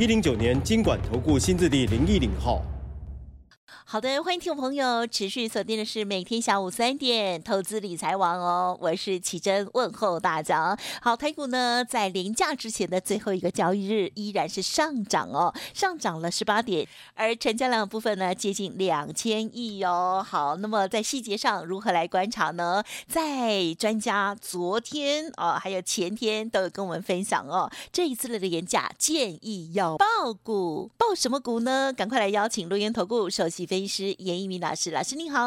一零九年金管投顾新字第零一零号。好的，欢迎听众朋友持续锁定的是每天下午三点投资理财王哦，我是奇珍问候大家。好，台股呢在临假之前的最后一个交易日依然是上涨哦，上涨了十八点，而成交量部分呢接近两千亿哦。好，那么在细节上如何来观察呢？在专家昨天哦，还有前天都有跟我们分享哦，这一次的连假建议要爆股，爆什么股呢？赶快来邀请录音投顾首席分分析师严一民老师，老师您好。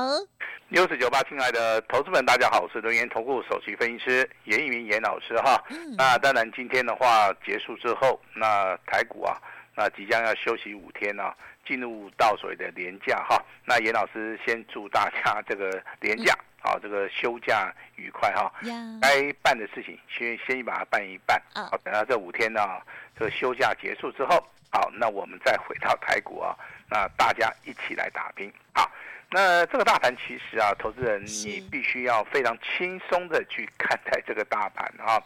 六四九八，亲爱的投资们，大家好，我是轮源投顾首席分析师严一民严老师哈。嗯、那当然，今天的话结束之后，那台股啊，那即将要休息五天呢、啊，进入到所谓的年假哈。那严老师先祝大家这个年假啊，这个休假愉快哈。该办的事情先先把它办一办。好，等到这五天呢、啊，这个休假结束之后，好，那我们再回到台股啊。那大家一起来打拼，好，那这个大盘其实啊，投资人你必须要非常轻松的去看待这个大盘啊。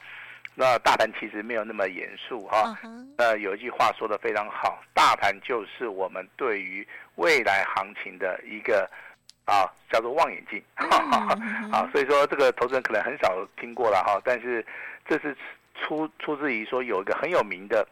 那大盘其实没有那么严肃哈。呃，有一句话说的非常好，大盘就是我们对于未来行情的一个啊叫做望远镜。好，所以说这个投资人可能很少听过了哈，但是这是出出自于说有一个很有名的。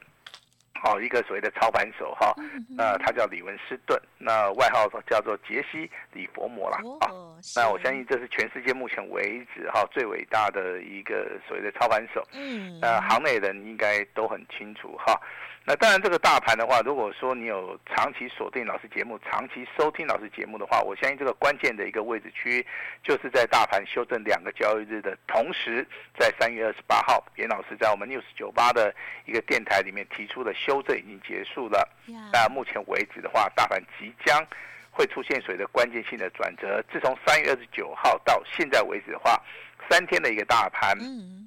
好，一个所谓的操盘手哈，那他叫李文斯顿，那外号叫做杰西·李佛摩啦啊。那我相信这是全世界目前为止哈最伟大的一个所谓的操盘手。嗯，呃，行内人应该都很清楚哈。那当然，这个大盘的话，如果说你有长期锁定老师节目、长期收听老师节目的话，我相信这个关键的一个位置区，就是在大盘修正两个交易日的同时，在三月二十八号，严老师在我们 News 九八的一个电台里面提出的修正已经结束了。那目前为止的话，大盘即将会出现所谓的关键性的转折。自从三月二十九号到现在为止的话，三天的一个大盘，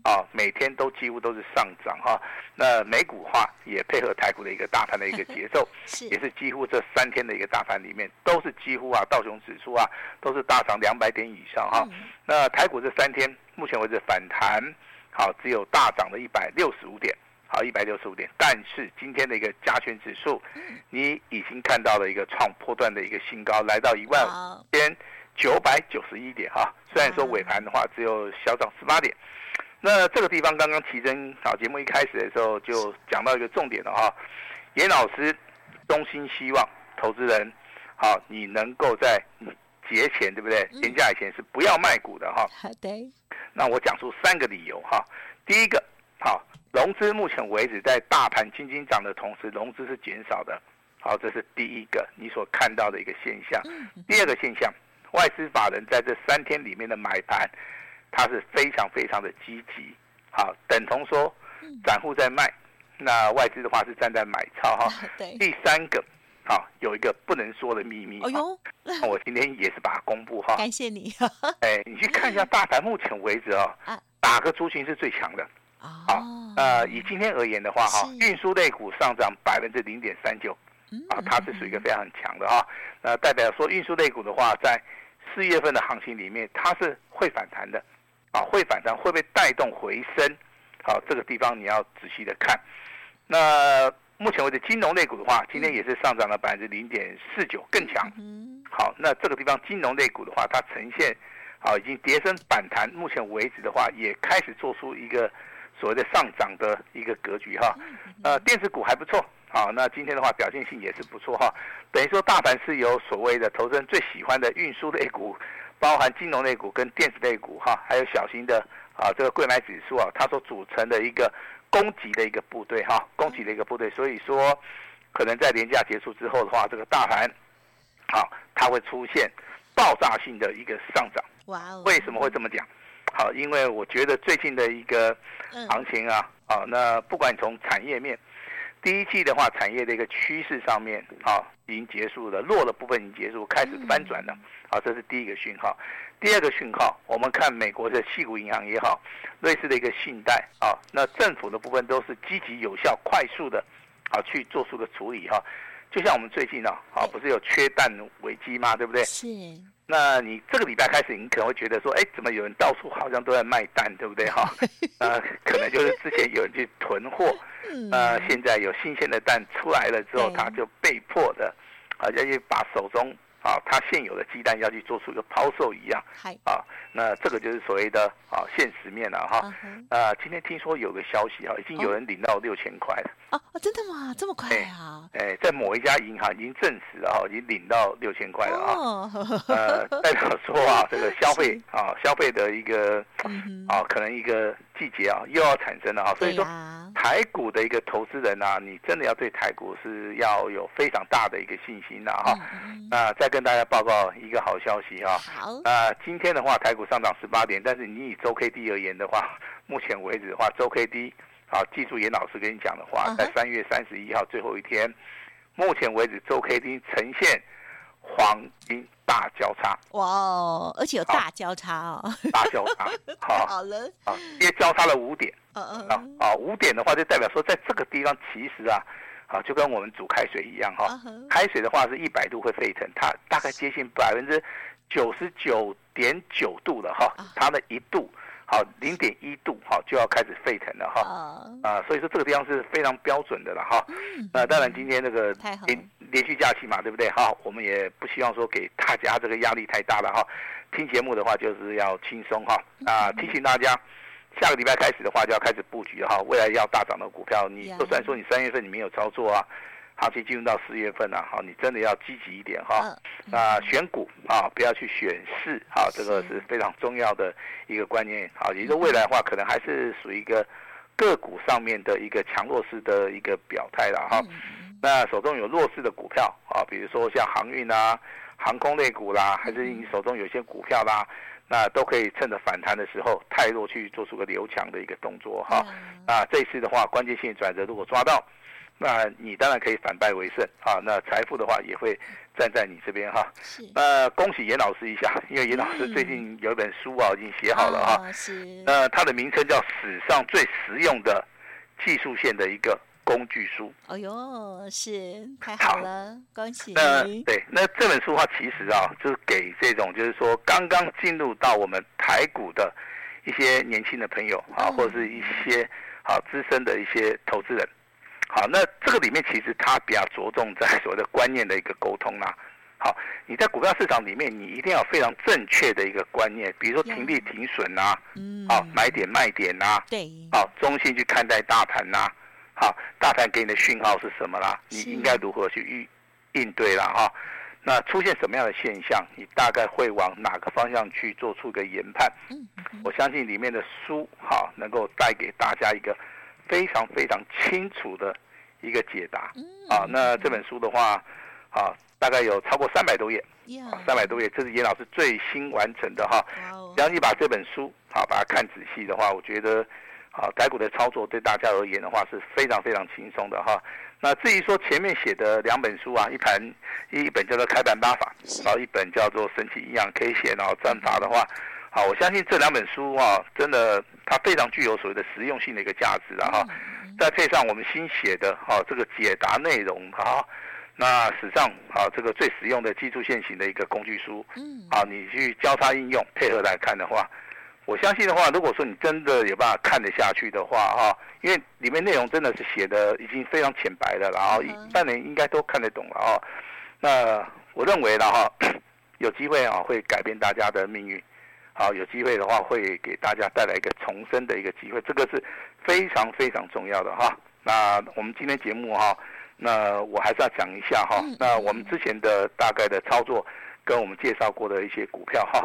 啊，每天都几乎都是上涨哈。那美股话也配合台股的一个大盘的一个节奏，也是几乎这三天的一个大盘里面都是几乎啊道琼指数啊都是大涨两百点以上哈。那台股这三天目前为止反弹，好只有大涨了一百六十五点，好一百六十五点。但是今天的一个加权指数，你已经看到了一个创波段的一个新高，来到一万五千九百九十一点哈。虽然说尾盘的话只有小涨十八点，那这个地方刚刚奇珍好节目一开始的时候就讲到一个重点了哈，严老师衷心希望投资人好，你能够在节前对不对？年假以前是不要卖股的哈。好的。那我讲出三个理由哈。第一个，好，融资目前为止在大盘轻轻涨的同时，融资是减少的。好，这是第一个你所看到的一个现象。第二个现象。外资法人在这三天里面的买盘，它是非常非常的积极，好，等同说散户在卖，那外资的话是站在买超哈。第三个，好，有一个不能说的秘密。那我今天也是把它公布哈。感谢你。哎，你去看一下大盘，目前为止啊，哪个族群是最强的？好，呃，以今天而言的话哈，运输类股上涨百分之零点三九。啊，它是属于一个非常很强的哈，那代表说运输类股的话，在四月份的行情里面，它是会反弹的，啊，会反弹会被带动回升，好，这个地方你要仔细的看。那目前为止，金融类股的话，今天也是上涨了百分之零点四九，更强。好，那这个地方金融类股的话，它呈现啊已经跌升反弹，目前为止的话，也开始做出一个所谓的上涨的一个格局哈。呃，电子股还不错。好，那今天的话表现性也是不错哈，等于说大盘是由所谓的投资人最喜欢的运输类股，包含金融类股跟电子类股哈，还有小型的啊这个柜买指数啊，它所组成的一个攻击的一个部队哈，攻击的一个部队，所以说可能在连假结束之后的话，这个大盘好，它会出现爆炸性的一个上涨。哇哦！为什么会这么讲？好，因为我觉得最近的一个行情啊，啊，那不管从产业面。第一季的话，产业的一个趋势上面啊，已经结束了，弱的部分已经结束，开始翻转了。啊，这是第一个讯号。第二个讯号，我们看美国的矽谷银行也好，类似的一个信贷啊，那政府的部分都是积极有效、快速的啊去做出个处理哈。就像我们最近呢，啊，不是有缺蛋危机吗？对不对？是。那你这个礼拜开始，你可能会觉得说，哎，怎么有人到处好像都在卖蛋，对不对？哈，呃，可能就是之前有人去囤货，呃，现在有新鲜的蛋出来了之后，他就被迫的，啊，要去把手中。啊，它现有的鸡蛋要去做出一个抛售一样，啊，那这个就是所谓的啊现实面了哈。啊，今天听说有个消息啊，已经有人领到六千块了。哦，真的吗？这么快啊？哎，在某一家银行已经证实了哈，已经领到六千块了啊。呃，代表说啊，这个消费啊，消费的一个啊，可能一个季节啊，又要产生了啊。所以说，台股的一个投资人啊，你真的要对台股是要有非常大的一个信心的哈。那再跟大家报告一个好消息哈，好，那今天的话，台股上涨十八点，但是你以周 K D 而言的话，目前为止的话，周 K D，好，记住严老师跟你讲的话，在三月三十一号最后一天，目前为止周 K D 呈现黄金大交叉，哇哦，而且有大交叉哦，大交叉，好，好了，啊，因为交叉了五点，嗯嗯，啊，五点的话就代表说，在这个地方其实啊。好，就跟我们煮开水一样哈。开水的话是一百度会沸腾，它大概接近百分之九十九点九度了哈。它的一度，好零点一度，好就要开始沸腾了哈。啊，所以说这个地方是非常标准的了哈。那当然今天这个连连续假期嘛，对不对？哈，我们也不希望说给大家这个压力太大了哈。听节目的话就是要轻松哈。啊，提醒大家。下个礼拜开始的话，就要开始布局哈，未来要大涨的股票，你就算说你三月份你没有操作啊，行情进入到四月份啊，好，你真的要积极一点哈。那选股啊，不要去选市啊，这个是非常重要的一个观念。好，也就是未来的话，可能还是属于一个个股上面的一个强弱势的一个表态了哈。那手中有弱势的股票啊，比如说像航运啊、航空类股啦，还是你手中有些股票啦。那都可以趁着反弹的时候，太弱去做出个留强的一个动作哈。那这次的话，关键性转折如果抓到，那你当然可以反败为胜啊。那财富的话也会站在你这边哈。是。那恭喜严老师一下，因为严老师最近有一本书啊，已经写好了哈。是。那它的名称叫《史上最实用的技术线的一个》工具书，哦呦，是太好了，好恭喜！那对，那这本书的话，其实啊，就是给这种就是说刚刚进入到我们台股的一些年轻的朋友啊，或者是一些好资深的一些投资人。好，那这个里面其实它比较着重在所谓的观念的一个沟通啦。好，你在股票市场里面，你一定要非常正确的一个观念，比如说停利停损呐，嗯，好，买点卖点呐，对，好，中性去看待大盘呐。好，大盘给你的讯号是什么啦？你应该如何去应应对啦？哈，那出现什么样的现象，你大概会往哪个方向去做出一个研判？我相信里面的书哈，能够带给大家一个非常非常清楚的一个解答。啊，那这本书的话，啊，大概有超过三百多页，三百多页，这是严老师最新完成的哈。只要你把这本书好把它看仔细的话，我觉得。啊，台股的操作对大家而言的话是非常非常轻松的哈。那至于说前面写的两本书啊，一盘一本叫做《开盘八法》，然后一本叫做《神奇营养 K 线》然后战法的话，好，我相信这两本书啊，真的它非常具有所谓的实用性的一个价值啊哈。再配上我们新写的哈这个解答内容哈，那史上啊这个最实用的技术线型的一个工具书，嗯，啊，你去交叉应用配合来看的话。我相信的话，如果说你真的有办法看得下去的话，哈，因为里面内容真的是写的已经非常浅白了，然后一般人应该都看得懂了啊。那我认为的哈，有机会啊会改变大家的命运，好，有机会的话会给大家带来一个重生的一个机会，这个是非常非常重要的哈。那我们今天节目哈，那我还是要讲一下哈，那我们之前的大概的操作跟我们介绍过的一些股票哈。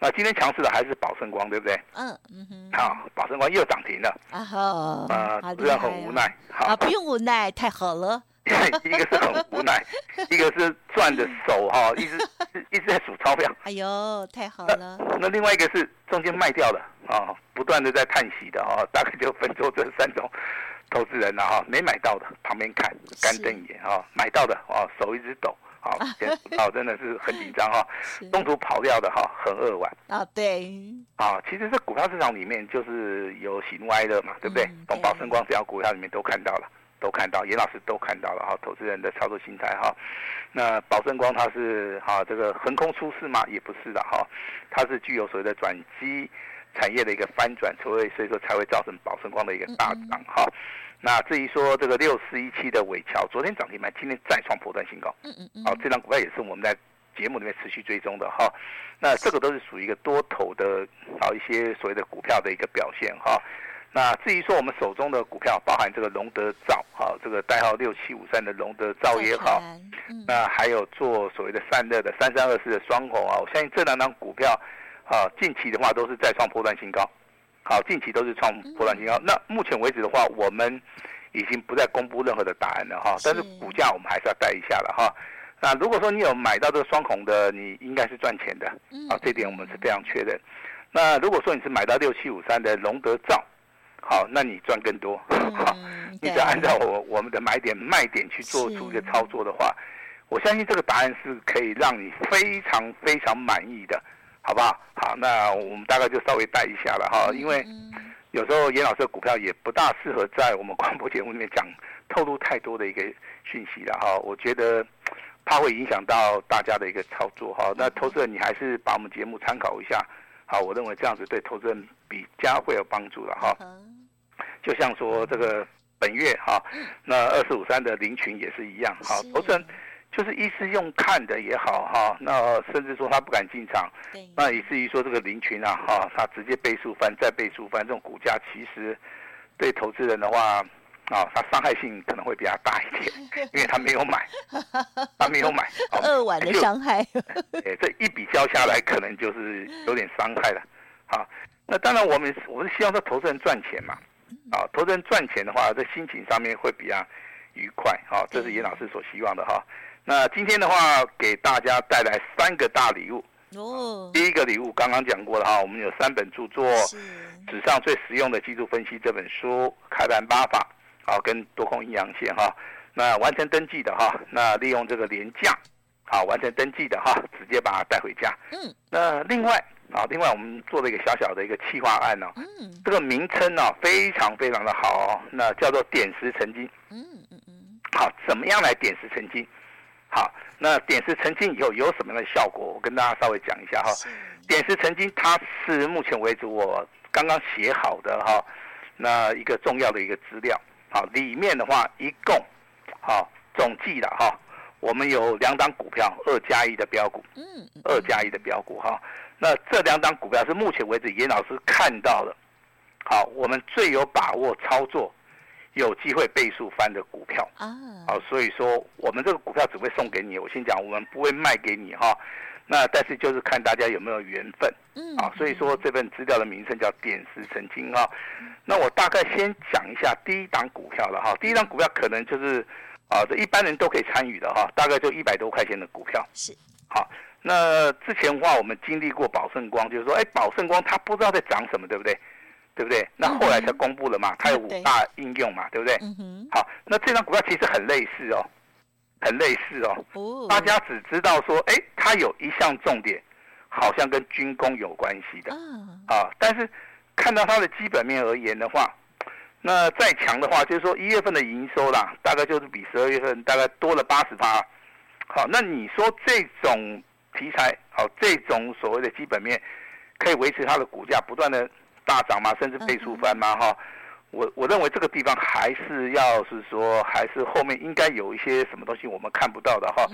那今天强势的还是宝盛光，对不对？嗯嗯哼。好，宝盛光又涨停了。啊哈。呃，虽然很无奈。啊，不用无奈，太好了。一个是很无奈，一个是攥着手哈，一直一直在数钞票。哎呦，太好了。那另外一个是中间卖掉的啊，不断的在叹息的啊，大概就分作这三种投资人了哈，没买到的旁边看干瞪眼哈，买到的哦手一直抖，好，哦真的是很紧张 哈，中途跑掉的哈很扼腕。啊对，啊其实这股票市场里面就是有喜怒哀乐嘛，对不对？从宝盛光这样股票里面都看到了，都看到严老师都看到了哈，投资人的操作心态哈。那宝盛光它是哈这个横空出世吗？也不是的哈，它是具有所谓的转机产业的一个翻转，所以所以说才会造成宝盛光的一个大涨哈。那至于说这个六四一七的尾桥，昨天涨停板，今天再创波段新高。嗯嗯嗯。好，这张股票也是我们在节目里面持续追踪的哈。那这个都是属于一个多头的，好一些所谓的股票的一个表现哈。那至于说我们手中的股票，包含这个龙德造，好，这个代号六七五三的龙德造也好，那还有做所谓的散热的三三二四的双红啊，我相信这两档股票，啊，近期的话都是再创波段新高。好，近期都是创波段新高。那目前为止的话，我们已经不再公布任何的答案了哈。但是股价我们还是要带一下了哈。那如果说你有买到这个双红的，你应该是赚钱的。啊，这点我们是非常确认。那如果说你是买到六七五三的龙德造，好，那你赚更多。好，你只要按照我我们的买点卖点去做出一个操作的话，我相信这个答案是可以让你非常非常满意的。好不好？好，那我们大概就稍微带一下了哈，因为有时候严老师的股票也不大适合在我们广播节目里面讲透露太多的一个讯息了哈，我觉得怕会影响到大家的一个操作哈。那投资人你还是把我们节目参考一下，好，我认为这样子对投资人比较会有帮助的哈。就像说这个本月哈，那二四五三的林群也是一样，好，投资人。就是一是用看的也好哈，那甚至说他不敢进场，那以至于说这个林群啊哈，他直接倍数翻再倍数翻，这种股价其实对投资人的话啊，他伤害性可能会比较大一点，因为他没有买，他没有买，扼腕的伤害，哎，这一笔交下来可能就是有点伤害了，好，那当然我们我是希望说投资人赚钱嘛，啊，投资人赚钱的话，在心情上面会比较愉快，啊，这是严老师所希望的哈。那今天的话，给大家带来三个大礼物。哦，第一个礼物刚刚讲过了哈，我们有三本著作，史上最实用的技术分析这本书，开盘八法，好，跟多空阴阳线哈。那完成登记的哈，那利用这个廉价，好，完成登记的哈，直接把它带回家。嗯。那另外啊，另外我们做了一个小小的一个企划案呢。嗯。这个名称呢，非常非常的好哦，那叫做点石成金。嗯嗯嗯。好，怎么样来点石成金？好，那点石成金以后有什么样的效果？我跟大家稍微讲一下哈。点石成金，它是目前为止我刚刚写好的哈，那一个重要的一个资料。好，里面的话一共，好总计的哈，我们有两档股票，二加一的标股，嗯，二加一的标股哈。那这两档股票是目前为止严老师看到的，好，我们最有把握操作。有机会倍数翻的股票啊，好，所以说我们这个股票只会送给你。我先讲，我们不会卖给你哈。那但是就是看大家有没有缘分，嗯，啊，所以说这份资料的名称叫点石成金哈。那我大概先讲一下第一档股票了哈。第一档股票可能就是啊，这一般人都可以参与的哈，大概就一百多块钱的股票是。好，那之前的话我们经历过宝盛光，就是说，哎，宝盛光它不知道在涨什么，对不对？对不对？那后来才公布了嘛，它有五大应用嘛，对不对？好，那这张股票其实很类似哦，很类似哦。大家只知道说，哎，它有一项重点，好像跟军工有关系的啊。但是看到它的基本面而言的话，那再强的话，就是说一月份的营收啦，大概就是比十二月份大概多了八十趴。好，那你说这种题材，好，这种所谓的基本面，可以维持它的股价不断的。大涨吗，甚至倍数翻吗，哈，我我认为这个地方还是要是说，还是后面应该有一些什么东西我们看不到的哈，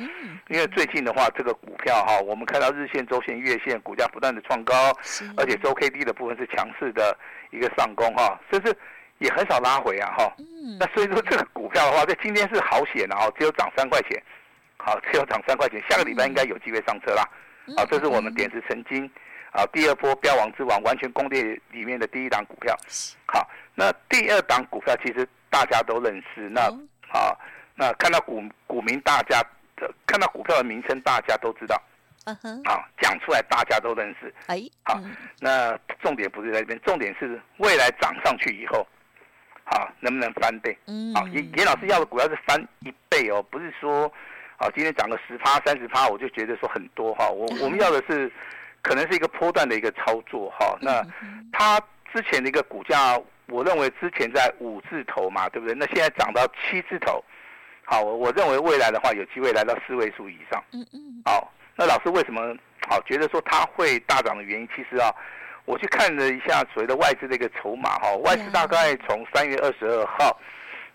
因为最近的话，这个股票哈，我们看到日线、周线、月线股价不断的创高，而且周 K D 的部分是强势的一个上攻哈，甚至也很少拉回啊哈，那所以说这个股票的话，在今天是好险啊，只有涨三块钱，好，只有涨三块钱，下个礼拜应该有机会上车啦，好，这是我们点石成金。啊，第二波标王之王完全攻略里面的第一档股票，好，那第二档股票其实大家都认识，那啊，那看到股股民大家的看到股票的名称大家都知道，嗯哼，好，讲出来大家都认识，哎，好，那重点不是在这边，重点是未来涨上去以后，好，能不能翻倍？嗯，好，严严老师要的股票是翻一倍哦，不是说，啊，今天涨个十趴、三十趴，我就觉得说很多哈。我我们要的是，可能是一个波段的一个操作哈。那它之前的一个股价，我认为之前在五字头嘛，对不对？那现在涨到七字头，好，我我认为未来的话有机会来到四位数以上。嗯嗯。好，那老师为什么好觉得说它会大涨的原因，其实啊。我去看了一下所谓的外资的一个筹码哈，外资大概从三月二十二号，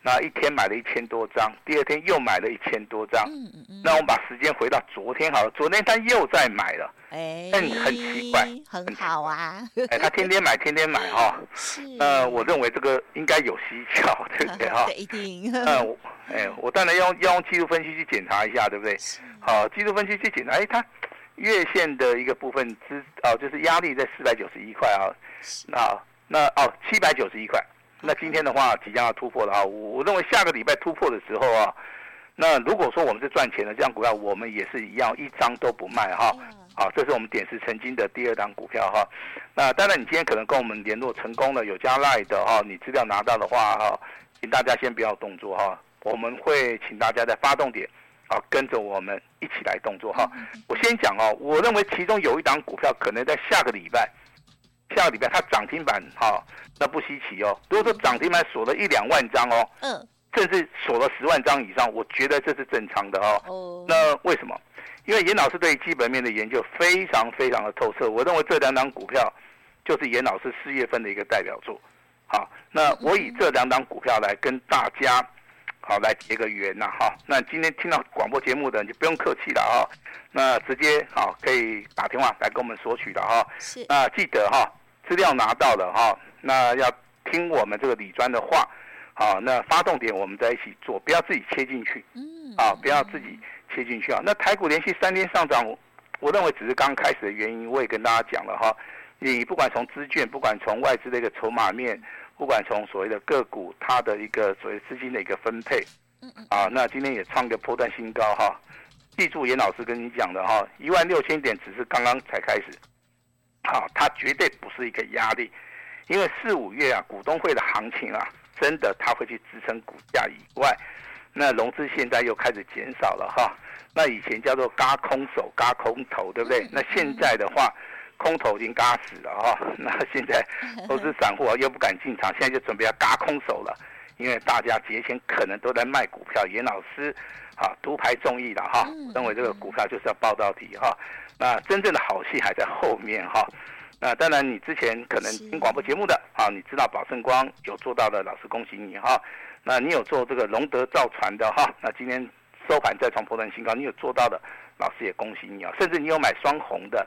那一天买了一千多张，第二天又买了一千多张。嗯嗯嗯。那我们把时间回到昨天好了，昨天他又在买了。哎。很很奇怪。很好啊。哎，他天天买，天天买哈。是。呃，我认为这个应该有蹊跷，对不对哈？一定。嗯，哎，我当然要用要用技术分析去检查一下，对不对？好，技术分析去检查，哎，他。月线的一个部分支哦，就是压力在四百九十一块啊，那那哦七百九十一块，那今天的话即将要突破了啊，我我认为下个礼拜突破的时候啊，那如果说我们是赚钱的这样股票，我们也是一样一张都不卖哈，好，这是我们点石成金的第二档股票哈，那当然你今天可能跟我们联络成功了，有加赖的哈，你资料拿到的话哈，请大家先不要动作哈，我们会请大家在发动点。啊，跟着我们一起来动作哈。我先讲哦，我认为其中有一档股票可能在下个礼拜，下个礼拜它涨停板哈，那不稀奇哦。如果说涨停板锁了一两万张哦，嗯，甚至锁了十万张以上，我觉得这是正常的哦。哦。那为什么？因为严老师对基本面的研究非常非常的透彻。我认为这两档股票就是严老师四月份的一个代表作。好，那我以这两档股票来跟大家。好，来结个缘呐，哈。那今天听到广播节目的，你就不用客气了啊。那直接好，可以打电话来跟我们索取的哈。是。那记得哈，资料拿到了哈，那要听我们这个李专的话。好，那发动点我们在一起做，不要自己切进去。嗯。啊，不要自己切进去啊。那台股连续三天上涨，我认为只是刚开始的原因，我也跟大家讲了哈。你不管从资券，不管从外资的一个筹码面。不管从所谓的个股，它的一个所谓资金的一个分配，啊，那今天也创个波段新高哈。记住严老师跟你讲的哈，一万六千点只是刚刚才开始，好，它绝对不是一个压力，因为四五月啊，股东会的行情啊，真的它会去支撑股价以外，那融资现在又开始减少了哈。那以前叫做嘎空手、嘎空头，对不对？那现在的话。空头已经嘎死了哈，那现在都是散户又不敢进场，现在就准备要嘎空手了，因为大家节前可能都在卖股票，严老师啊独排众议了哈，认为这个股票就是要报到底哈，那真正的好戏还在后面哈，那当然你之前可能听广播节目的啊，你知道宝盛光有做到的，老师恭喜你哈，那你有做这个龙德造船的哈，那今天收盘再创破断新高，你有做到的，老师也恭喜你啊，甚至你有买双红的。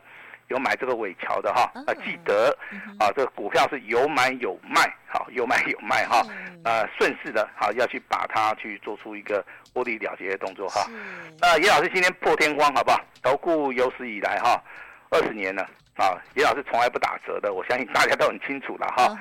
有买这个伟桥的哈，啊，记得啊，这个股票是有买有卖，好，有买有卖哈，呃，顺势的，好，要去把它去做出一个获利了结的动作哈。那严老师今天破天荒好不好？投顾有史以来哈，二十年了啊，严老师从来不打折的，我相信大家都很清楚了哈。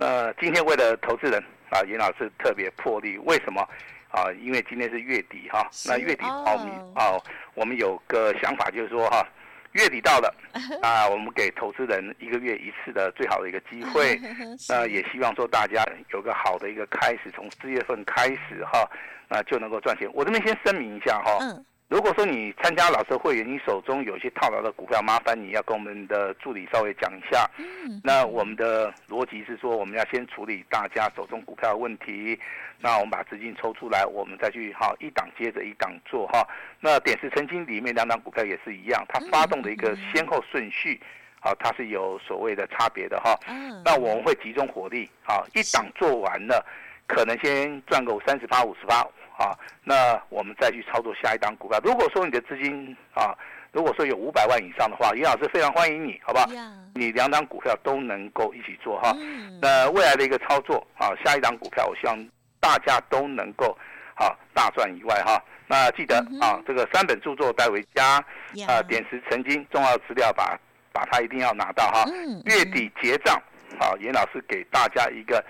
呃，今天为了投资人啊，严老师特别破例，为什么啊？因为今天是月底哈，那月底抛米啊，我们有个想法就是说哈。月底到了，啊，我们给投资人一个月一次的最好的一个机会，那也希望说大家有个好的一个开始，从四月份开始哈，那就能够赚钱。我这边先声明一下哈。如果说你参加老师会员，你手中有一些套牢的股票，麻烦你要跟我们的助理稍微讲一下。嗯，那我们的逻辑是说，我们要先处理大家手中股票的问题，那我们把资金抽出来，我们再去哈一档接着一档做哈。那点石成金里面两档股票也是一样，它发动的一个先后顺序，啊，它是有所谓的差别的哈。嗯，那我们会集中火力，啊，一档做完了，可能先赚个三十八五十趴。啊，那我们再去操作下一档股票。如果说你的资金啊，如果说有五百万以上的话，严老师非常欢迎你，好不好.你两档股票都能够一起做哈。Mm. 那未来的一个操作啊，下一档股票，我希望大家都能够啊大赚以外哈。那记得、mm -hmm. 啊，这个三本著作带回家.啊，点石成金，重要资料把把它一定要拿到哈。Mm -hmm. 月底结账，啊，严老师给大家一个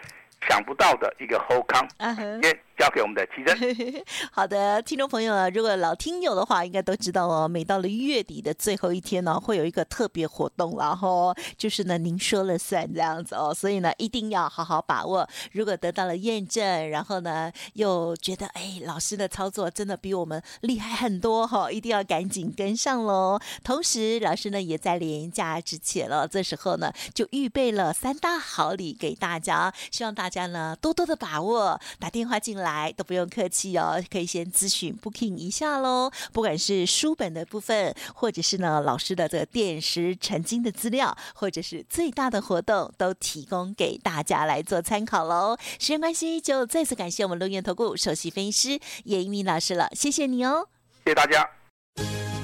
想不到的一个后康，uh 交给我们的奇珍。好的，听众朋友啊，如果老听友的话，应该都知道哦。每到了月底的最后一天呢，会有一个特别活动，然后就是呢，您说了算这样子哦。所以呢，一定要好好把握。如果得到了验证，然后呢，又觉得哎，老师的操作真的比我们厉害很多哈、哦，一定要赶紧跟上喽。同时，老师呢也在连假之前了，这时候呢就预备了三大好礼给大家，希望大家呢多多的把握，打电话进来。来都不用客气哦，可以先咨询 booking 一下喽。不管是书本的部分，或者是呢老师的这个点石成金的资料，或者是最大的活动，都提供给大家来做参考喽。时间关系，就再次感谢我们龙源投顾首席分析师叶一鸣老师了，谢谢你哦，谢谢大家。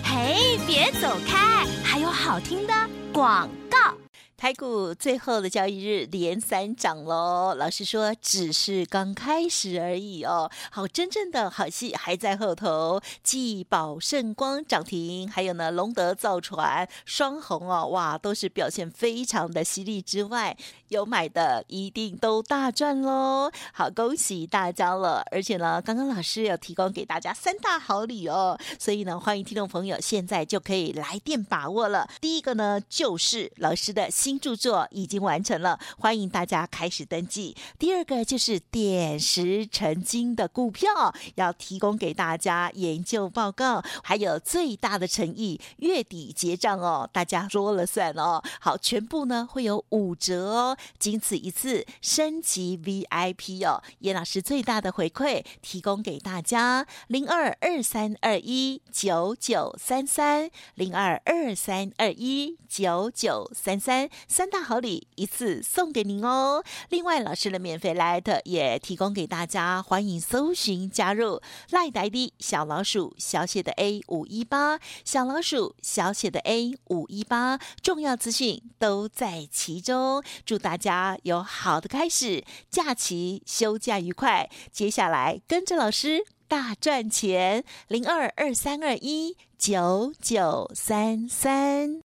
嘿，别走开，还有好听的广告。台股最后的交易日连三涨喽，老师说只是刚开始而已哦。好，真正的好戏还在后头。继宝盛光涨停，还有呢龙德造船双红哦，哇，都是表现非常的犀利之外，有买的一定都大赚喽。好，恭喜大家了！而且呢，刚刚老师有提供给大家三大好礼哦，所以呢，欢迎听众朋友现在就可以来电把握了。第一个呢，就是老师的。新著作已经完成了，欢迎大家开始登记。第二个就是点石成金的股票，要提供给大家研究报告，还有最大的诚意，月底结账哦，大家说了算哦。好，全部呢会有五折哦，仅此一次，升级 VIP 哦。叶老师最大的回馈提供给大家，零二二三二一九九三三零二二三二一九九三三。三大好礼一次送给您哦！另外，老师的免费 LINE 也提供给大家，欢迎搜寻加入 LINE ID 小老鼠小写的 A 五一八，小老鼠小写的 A 五一八，重要资讯都在其中。祝大家有好的开始，假期休假愉快。接下来跟着老师大赚钱，零二二三二一九九三三。